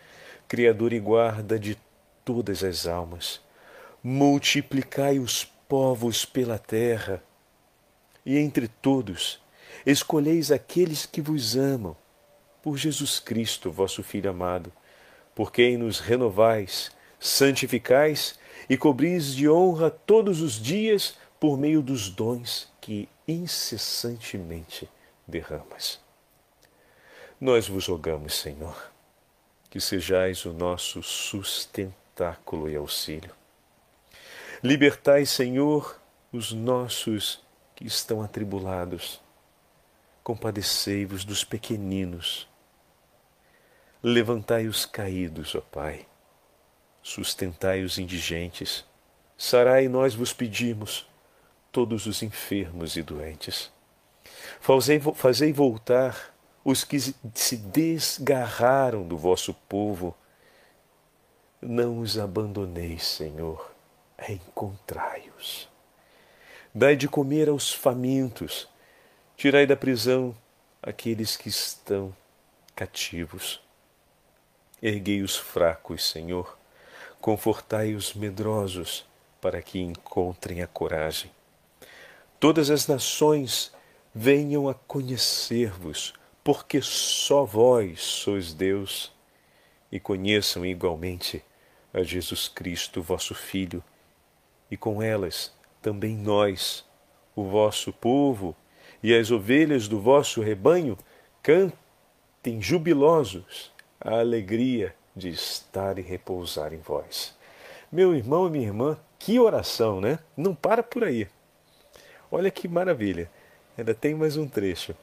Criador e guarda de todas as almas. Multiplicai os povos pela terra, e entre todos escolheis aqueles que vos amam, por Jesus Cristo, vosso Filho amado, por quem nos renovais, santificais e cobris de honra todos os dias por meio dos dons que incessantemente derramas. Nós vos rogamos, Senhor, que sejais o nosso sustentáculo e auxílio. Libertai, Senhor, os nossos que estão atribulados. Compadecei-vos dos pequeninos. Levantai os caídos, ó Pai sustentai os indigentes, sarai nós vos pedimos, todos os enfermos e doentes. Fazei, fazei voltar os que se desgarraram do vosso povo. Não os abandoneis, Senhor, encontrai-os. Dai de comer aos famintos, tirai da prisão aqueles que estão cativos. Erguei os fracos, Senhor, confortai os medrosos, para que encontrem a coragem. Todas as nações venham a conhecer-vos, porque só vós sois Deus, e conheçam igualmente a Jesus Cristo, vosso Filho, e com elas também nós, o vosso povo, e as ovelhas do vosso rebanho, cantem jubilosos a alegria de estar e repousar em vós. Meu irmão e minha irmã, que oração, né? Não para por aí. Olha que maravilha. Ainda tem mais um trecho.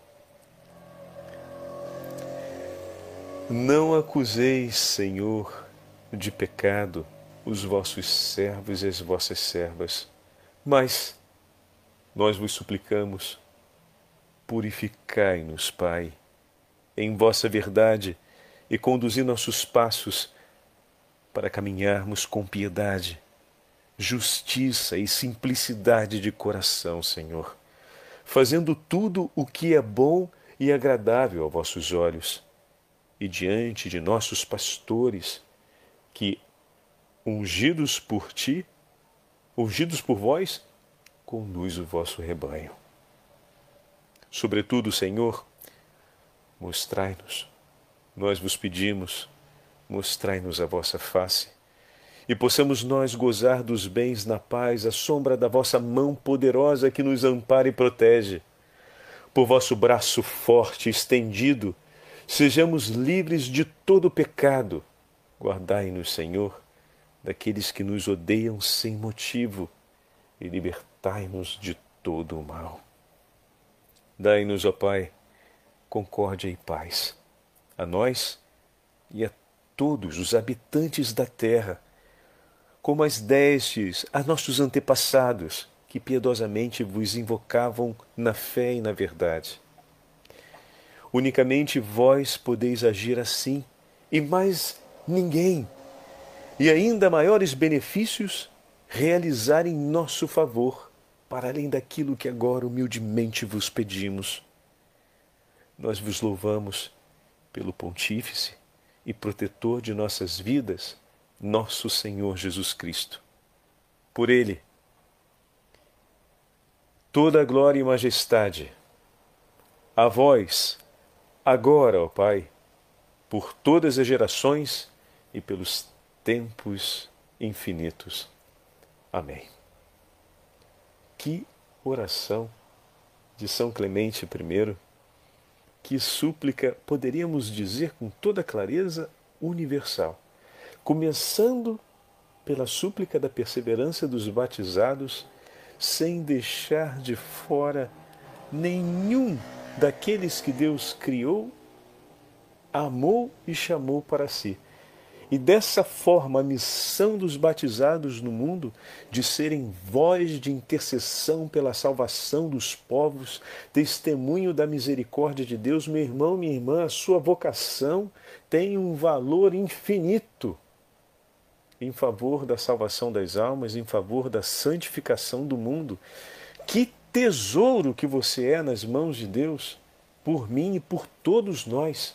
Não acuseis, Senhor, de pecado os vossos servos e as vossas servas, mas nós vos suplicamos, purificai-nos, Pai, em vossa verdade e conduzir nossos passos para caminharmos com piedade, justiça e simplicidade de coração, Senhor, fazendo tudo o que é bom e agradável aos vossos olhos, e diante de nossos pastores, que, ungidos por ti, ungidos por vós, conduz o vosso rebanho. Sobretudo, Senhor, mostrai-nos nós vos pedimos, mostrai-nos a vossa face, e possamos nós gozar dos bens na paz, à sombra da vossa mão poderosa que nos ampara e protege. Por vosso braço forte estendido, sejamos livres de todo pecado. Guardai-nos, Senhor, daqueles que nos odeiam sem motivo, e libertai-nos de todo o mal. Dai-nos, ó Pai, concórdia e paz a nós e a todos os habitantes da terra, como as destes a nossos antepassados, que piedosamente vos invocavam na fé e na verdade. Unicamente vós podeis agir assim, e mais ninguém, e ainda maiores benefícios realizar em nosso favor, para além daquilo que agora humildemente vos pedimos. Nós vos louvamos pelo Pontífice e protetor de nossas vidas, nosso Senhor Jesus Cristo. Por Ele, toda a glória e majestade, a vós, agora, ó Pai, por todas as gerações e pelos tempos infinitos. Amém. Que oração de São Clemente I que súplica, poderíamos dizer com toda clareza, universal, começando pela súplica da perseverança dos batizados, sem deixar de fora nenhum daqueles que Deus criou, amou e chamou para si. E dessa forma, a missão dos batizados no mundo de serem voz de intercessão pela salvação dos povos, testemunho da misericórdia de Deus, meu irmão, minha irmã, a sua vocação tem um valor infinito em favor da salvação das almas, em favor da santificação do mundo. Que tesouro que você é nas mãos de Deus, por mim e por todos nós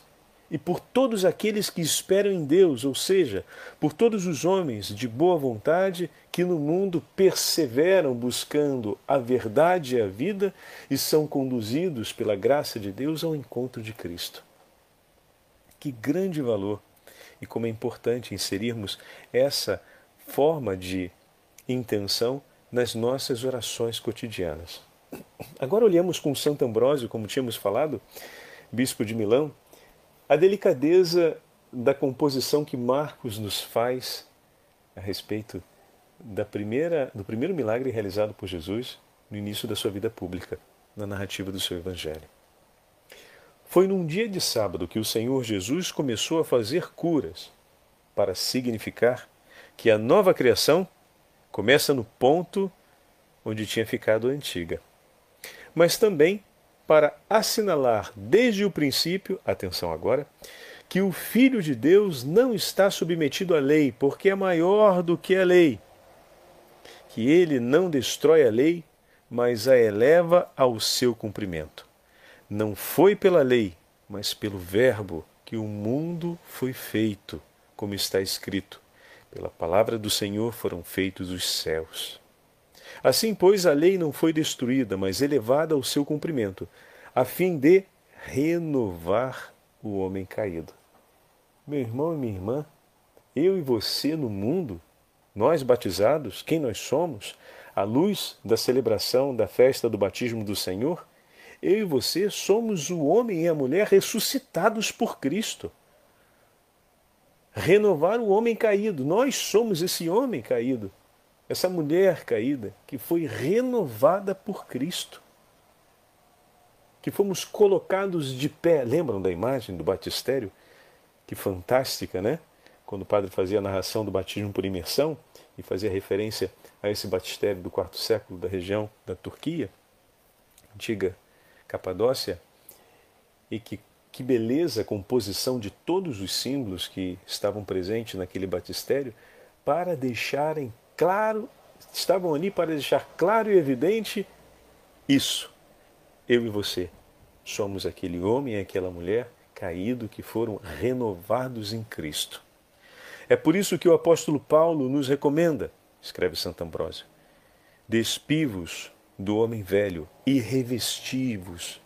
e por todos aqueles que esperam em Deus, ou seja, por todos os homens de boa vontade que no mundo perseveram buscando a verdade e a vida e são conduzidos pela graça de Deus ao encontro de Cristo. Que grande valor! E como é importante inserirmos essa forma de intenção nas nossas orações cotidianas. Agora olhamos com Santo Ambrósio, como tínhamos falado, bispo de Milão, a delicadeza da composição que Marcos nos faz a respeito da primeira, do primeiro milagre realizado por Jesus no início da sua vida pública, na narrativa do seu Evangelho. Foi num dia de sábado que o Senhor Jesus começou a fazer curas, para significar que a nova criação começa no ponto onde tinha ficado a antiga, mas também para assinalar desde o princípio, atenção agora, que o Filho de Deus não está submetido à lei, porque é maior do que a lei. Que ele não destrói a lei, mas a eleva ao seu cumprimento. Não foi pela lei, mas pelo Verbo que o mundo foi feito, como está escrito. Pela palavra do Senhor foram feitos os céus. Assim, pois, a lei não foi destruída, mas elevada ao seu cumprimento, a fim de renovar o homem caído. Meu irmão e minha irmã, eu e você no mundo, nós batizados, quem nós somos, à luz da celebração da festa do batismo do Senhor, eu e você somos o homem e a mulher ressuscitados por Cristo. Renovar o homem caído, nós somos esse homem caído essa mulher caída que foi renovada por Cristo. Que fomos colocados de pé. Lembram da imagem do batistério? Que fantástica, né? Quando o padre fazia a narração do batismo por imersão e fazia referência a esse batistério do quarto século da região da Turquia, antiga Capadócia, e que que beleza a composição de todos os símbolos que estavam presentes naquele batistério para deixarem claro, estavam ali para deixar claro e evidente isso. Eu e você somos aquele homem e aquela mulher caído que foram renovados em Cristo. É por isso que o apóstolo Paulo nos recomenda, escreve Santo Ambrósio, despivos do homem velho e revestivos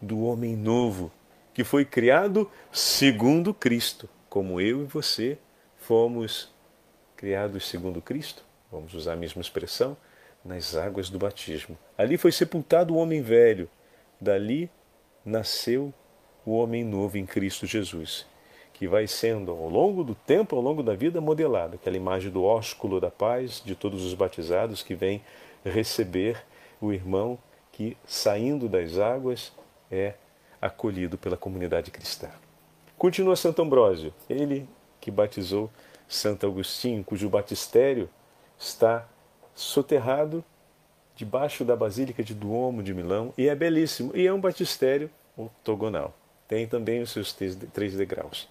do homem novo, que foi criado segundo Cristo, como eu e você fomos criados segundo Cristo, vamos usar a mesma expressão, nas águas do batismo. Ali foi sepultado o homem velho, dali nasceu o homem novo em Cristo Jesus, que vai sendo ao longo do tempo, ao longo da vida, modelado, aquela imagem do ósculo da paz de todos os batizados que vem receber o irmão que, saindo das águas, é acolhido pela comunidade cristã. Continua Santo Ambrósio, ele que batizou Santo Agostinho, cujo batistério está soterrado debaixo da Basílica de Duomo de Milão e é belíssimo. E é um batistério octogonal. Tem também os seus três degraus.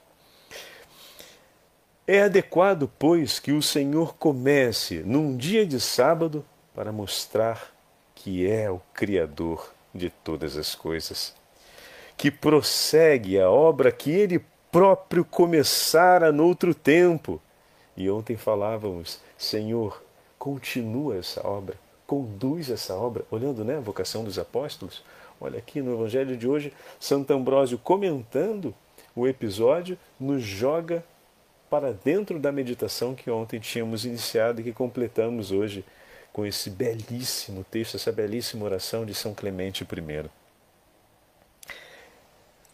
É adequado, pois, que o Senhor comece num dia de sábado para mostrar que é o Criador de todas as coisas, que prossegue a obra que ele próprio começara noutro tempo e ontem falávamos, Senhor, continua essa obra, conduz essa obra, olhando né, a vocação dos apóstolos. Olha aqui no Evangelho de hoje, Santo Ambrósio comentando o episódio, nos joga para dentro da meditação que ontem tínhamos iniciado e que completamos hoje com esse belíssimo texto, essa belíssima oração de São Clemente I.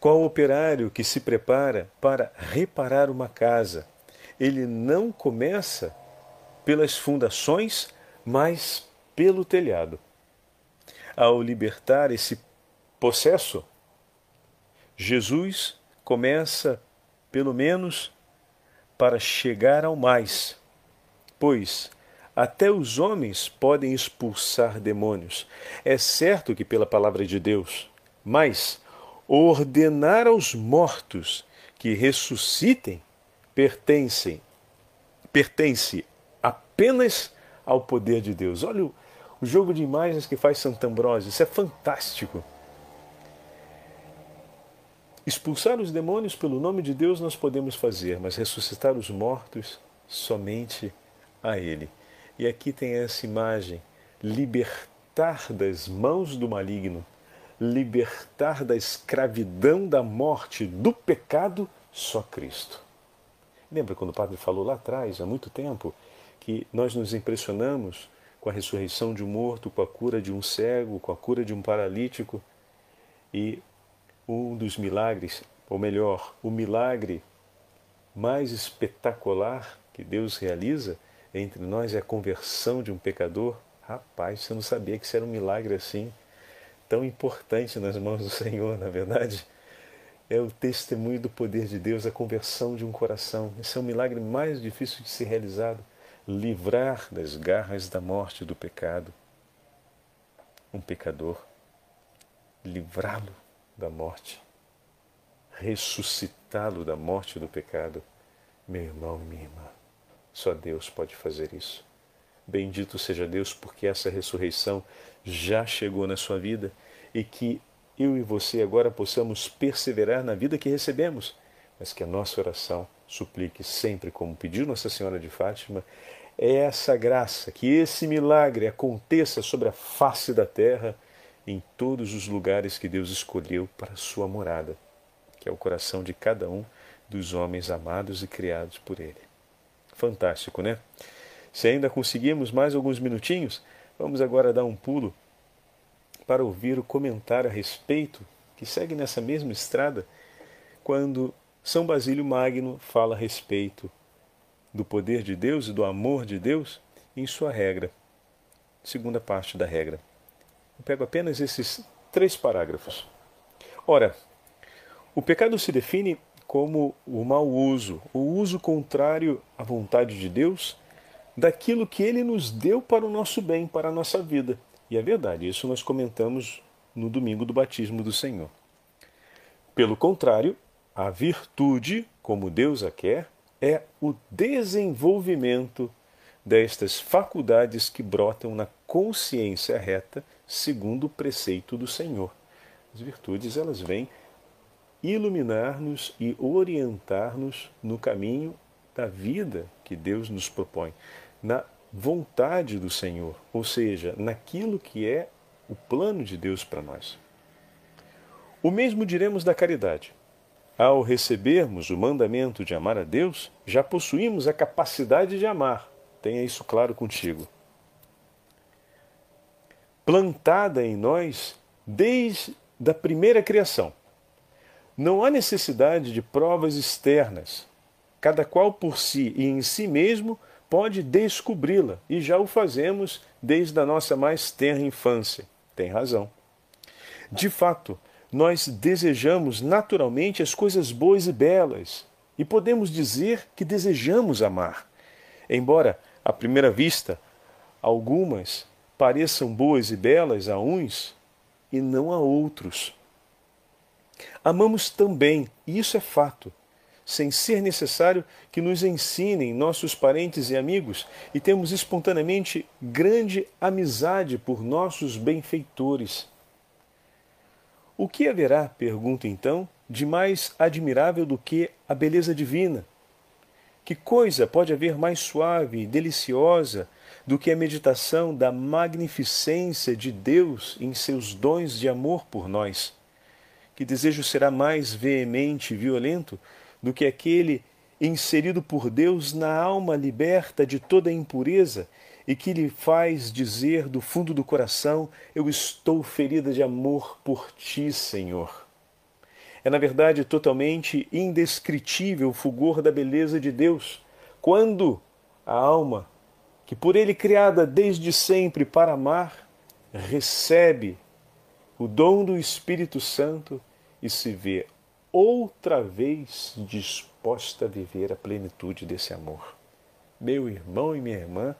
Qual operário que se prepara para reparar uma casa ele não começa pelas fundações, mas pelo telhado. Ao libertar esse possesso, Jesus começa, pelo menos, para chegar ao mais. Pois até os homens podem expulsar demônios. É certo que pela palavra de Deus, mas ordenar aos mortos que ressuscitem pertencem pertence apenas ao poder de Deus. Olha o, o jogo de imagens que faz Santo isso é fantástico. Expulsar os demônios pelo nome de Deus nós podemos fazer, mas ressuscitar os mortos somente a Ele. E aqui tem essa imagem: libertar das mãos do maligno, libertar da escravidão, da morte, do pecado, só Cristo. Lembra quando o padre falou lá atrás, há muito tempo, que nós nos impressionamos com a ressurreição de um morto, com a cura de um cego, com a cura de um paralítico e um dos milagres, ou melhor, o milagre mais espetacular que Deus realiza entre nós é a conversão de um pecador. Rapaz, você não sabia que isso era um milagre assim, tão importante nas mãos do Senhor, na verdade. É o testemunho do poder de Deus, a conversão de um coração. Esse é o milagre mais difícil de ser realizado livrar das garras da morte do pecado um pecador, livrá-lo da morte, ressuscitá-lo da morte do pecado, meu irmão e minha irmã. Só Deus pode fazer isso. Bendito seja Deus porque essa ressurreição já chegou na sua vida e que eu e você agora possamos perseverar na vida que recebemos, mas que a nossa oração suplique sempre, como pediu Nossa Senhora de Fátima, é essa graça, que esse milagre aconteça sobre a face da terra em todos os lugares que Deus escolheu para a sua morada, que é o coração de cada um dos homens amados e criados por Ele. Fantástico, né? Se ainda conseguimos mais alguns minutinhos, vamos agora dar um pulo para ouvir o comentário a respeito, que segue nessa mesma estrada, quando São Basílio Magno fala a respeito do poder de Deus e do amor de Deus em sua regra, segunda parte da regra. Eu pego apenas esses três parágrafos. Ora, o pecado se define como o mau uso, o uso contrário à vontade de Deus daquilo que ele nos deu para o nosso bem, para a nossa vida. E é verdade, isso nós comentamos no domingo do batismo do Senhor. Pelo contrário, a virtude, como Deus a quer, é o desenvolvimento destas faculdades que brotam na consciência reta segundo o preceito do Senhor. As virtudes elas vêm iluminar-nos e orientar-nos no caminho da vida que Deus nos propõe, na vontade do Senhor, ou seja, naquilo que é o plano de Deus para nós. O mesmo diremos da caridade. Ao recebermos o mandamento de amar a Deus, já possuímos a capacidade de amar. Tenha isso claro contigo plantada em nós desde a primeira criação. Não há necessidade de provas externas. Cada qual por si e em si mesmo pode descobri-la, e já o fazemos desde a nossa mais tenra infância. Tem razão. De fato, nós desejamos naturalmente as coisas boas e belas, e podemos dizer que desejamos amar. Embora, à primeira vista, algumas pareçam boas e belas a uns e não a outros. Amamos também, e isso é fato, sem ser necessário que nos ensinem nossos parentes e amigos, e temos espontaneamente grande amizade por nossos benfeitores. O que haverá, pergunto então, de mais admirável do que a beleza divina? Que coisa pode haver mais suave e deliciosa do que a meditação da magnificência de Deus em seus dons de amor por nós. Que desejo será mais veemente e violento do que aquele inserido por Deus na alma liberta de toda impureza e que lhe faz dizer do fundo do coração: Eu estou ferida de amor por ti, Senhor. É, na verdade, totalmente indescritível o fulgor da beleza de Deus, quando a alma que por ele criada desde sempre para amar, recebe o dom do Espírito Santo e se vê outra vez disposta a viver a plenitude desse amor. Meu irmão e minha irmã,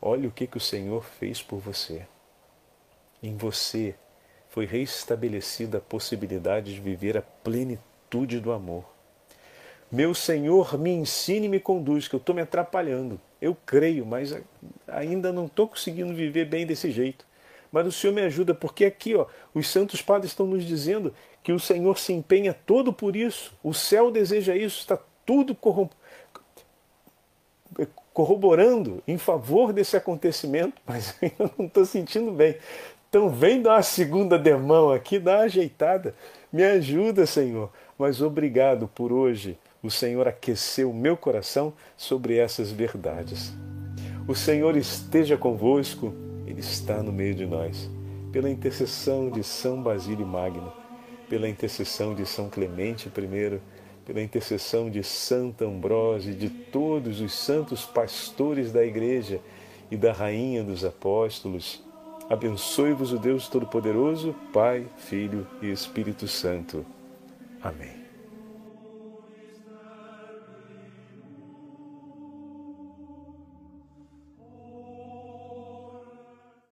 olhe o que, que o Senhor fez por você. Em você foi restabelecida a possibilidade de viver a plenitude do amor. Meu Senhor, me ensine e me conduz, que eu estou me atrapalhando. Eu creio, mas ainda não estou conseguindo viver bem desse jeito. Mas o Senhor me ajuda, porque aqui ó, os santos padres estão nos dizendo que o Senhor se empenha todo por isso. O céu deseja isso, está tudo corroborando em favor desse acontecimento, mas eu não estou sentindo bem. Então vem dar uma segunda demão aqui, dá uma ajeitada. Me ajuda, Senhor. Mas obrigado por hoje. O Senhor aqueceu o meu coração sobre essas verdades. O Senhor esteja convosco, Ele está no meio de nós. Pela intercessão de São Basílio Magno, pela intercessão de São Clemente I, pela intercessão de Santa Ambrósio e de todos os santos pastores da Igreja e da Rainha dos Apóstolos, Abençoe-vos o Deus Todo-Poderoso, Pai, Filho e Espírito Santo. Amém.